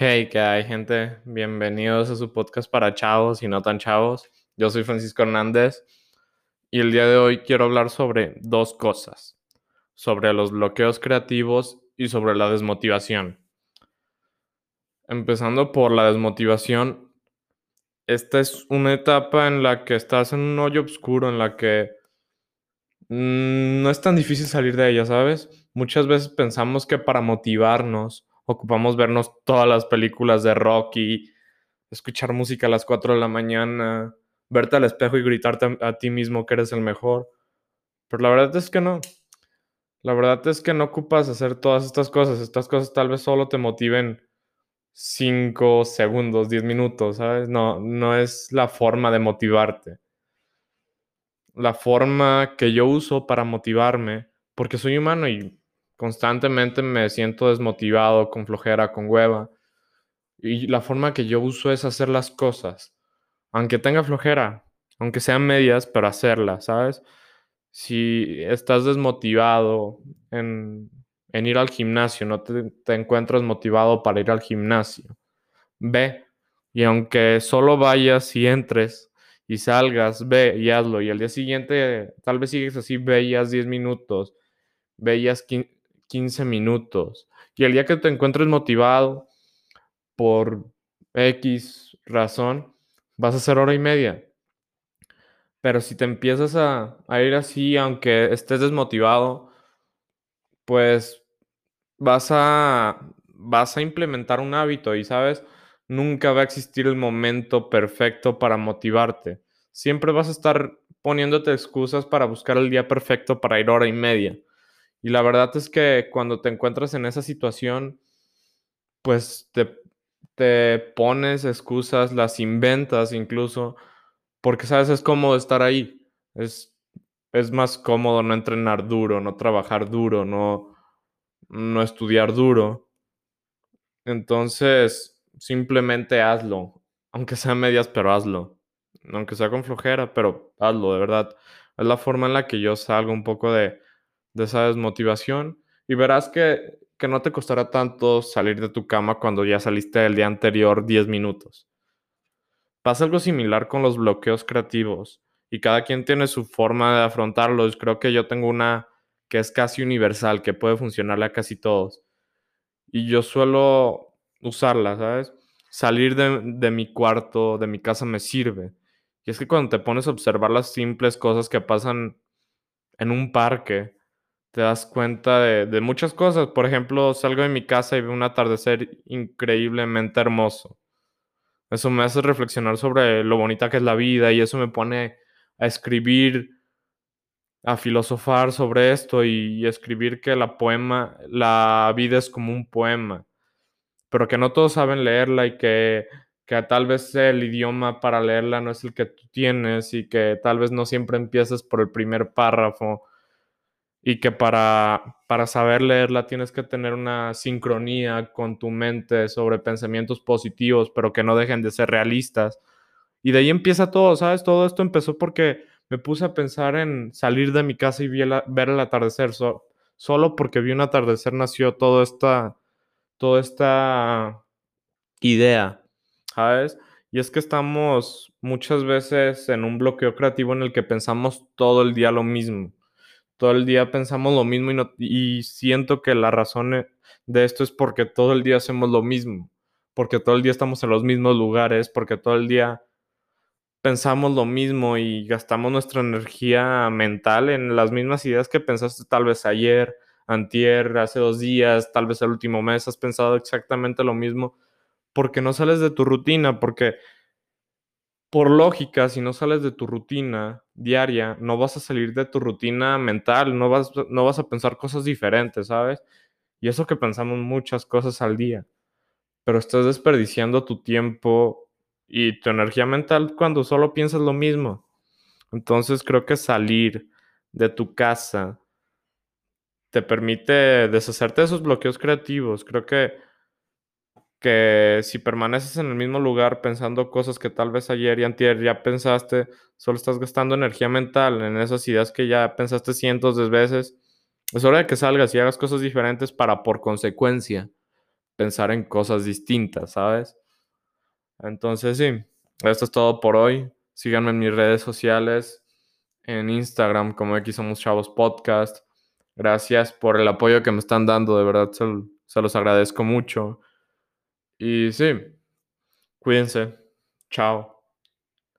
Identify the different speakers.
Speaker 1: Hey, ¿qué hay, gente? Bienvenidos a su podcast para chavos y no tan chavos. Yo soy Francisco Hernández y el día de hoy quiero hablar sobre dos cosas, sobre los bloqueos creativos y sobre la desmotivación. Empezando por la desmotivación, esta es una etapa en la que estás en un hoyo oscuro, en la que mm, no es tan difícil salir de ella, ¿sabes? Muchas veces pensamos que para motivarnos ocupamos vernos todas las películas de Rocky, escuchar música a las 4 de la mañana, verte al espejo y gritarte a, ti mismo que eres el mejor. Pero la verdad es que no. La verdad es que no ocupas hacer todas estas cosas. Estas cosas tal vez solo te motiven 5 segundos, 10 minutos, ¿sabes? No, no es la forma de motivarte. La forma que yo uso para motivarme, porque soy humano y constantemente me siento desmotivado, con flojera, con hueva. Y la forma que yo uso es hacer las cosas, aunque tenga flojera, aunque sean medias, pero hacerlas, ¿sabes? Si estás desmotivado en, ir al gimnasio, no te, te encuentras motivado para ir al gimnasio, ve. Y aunque solo vayas y entres y salgas, ve y hazlo. Y al día siguiente, tal vez sigues así, veías 10 minutos, veías 15 15 minutos. Y el día que te encuentres motivado por X razón, vas a hacer hora y media. Pero si te empiezas a, ir así, aunque estés desmotivado, pues vas a, vas a implementar un hábito y, ¿sabes? Nunca va a existir el momento perfecto para motivarte. Siempre vas a estar poniéndote excusas para buscar el día perfecto para ir hora y media. Y la verdad es que cuando te encuentras en esa situación, pues te, te pones excusas, las inventas incluso, porque sabes, es cómodo estar ahí. Es, es más cómodo no entrenar duro, no trabajar duro, no, no estudiar duro. Entonces, simplemente hazlo, aunque sea medias, pero hazlo. Aunque sea con flojera, pero hazlo, de verdad. Es la forma en la que yo salgo un poco de, de esa desmotivación y verás que, que no te costará tanto salir de tu cama cuando ya saliste el día anterior 10 minutos. Pasa algo similar con los bloqueos creativos y cada quien tiene su forma de afrontarlos. Creo que yo tengo una que es casi universal, que puede funcionarle a casi todos. Y yo suelo usarla, ¿sabes? Salir de, de mi cuarto, de mi casa me sirve. Y es que cuando te pones a observar las simples cosas que pasan en un parque, te das cuenta de, muchas cosas. Por ejemplo, salgo de mi casa y veo un atardecer increíblemente hermoso. Eso me hace reflexionar sobre lo bonita que es la vida y eso me pone a escribir, a filosofar sobre esto y, escribir que la poema, la vida es como un poema, pero que no todos saben leerla y que, que tal vez el idioma para leerla no es el que tú tienes y que tal vez no siempre empieces por el primer párrafo y que para, para saber leerla tienes que tener una sincronía con tu mente sobre pensamientos positivos, pero que no dejen de ser realistas. Y de ahí empieza todo, ¿sabes? Todo esto empezó porque me puse a pensar en salir de mi casa y ver el atardecer. solo porque vi un atardecer nació toda esta, toda esta idea, ¿sabes? Y es que estamos muchas veces en un bloqueo creativo en el que pensamos todo el día lo mismo todo el día pensamos lo mismo y, siento que la razón e, de esto es porque todo el día hacemos lo mismo, porque todo el día estamos en los mismos lugares, porque todo el día pensamos lo mismo y gastamos nuestra energía mental en las mismas ideas que pensaste tal vez ayer, antier, hace dos días, tal vez el último mes, has pensado exactamente lo mismo, porque no sales de tu rutina, porque por lógica, si no sales de tu rutina diaria, no vas a salir de tu rutina mental, no vas, no vas a pensar cosas diferentes, ¿sabes? Y eso que pensamos muchas cosas al día, pero estás desperdiciando tu tiempo y tu energía mental cuando solo piensas lo mismo. Entonces creo que salir de tu casa te permite deshacerte de esos bloqueos creativos. Creo que que si permaneces en el mismo lugar pensando cosas que tal vez ayer y antier ya pensaste, solo estás gastando energía mental en esas ideas que ya pensaste cientos de veces. Es hora de que salgas y hagas cosas diferentes para, por consecuencia, pensar en cosas distintas, ¿sabes? Entonces sí, esto es todo por hoy. Síganme en mis redes sociales, en Instagram como X Somos Chavos Podcast. Gracias por el apoyo que me están dando, de verdad se, se los agradezco mucho. Y sí, cuídense. Chao.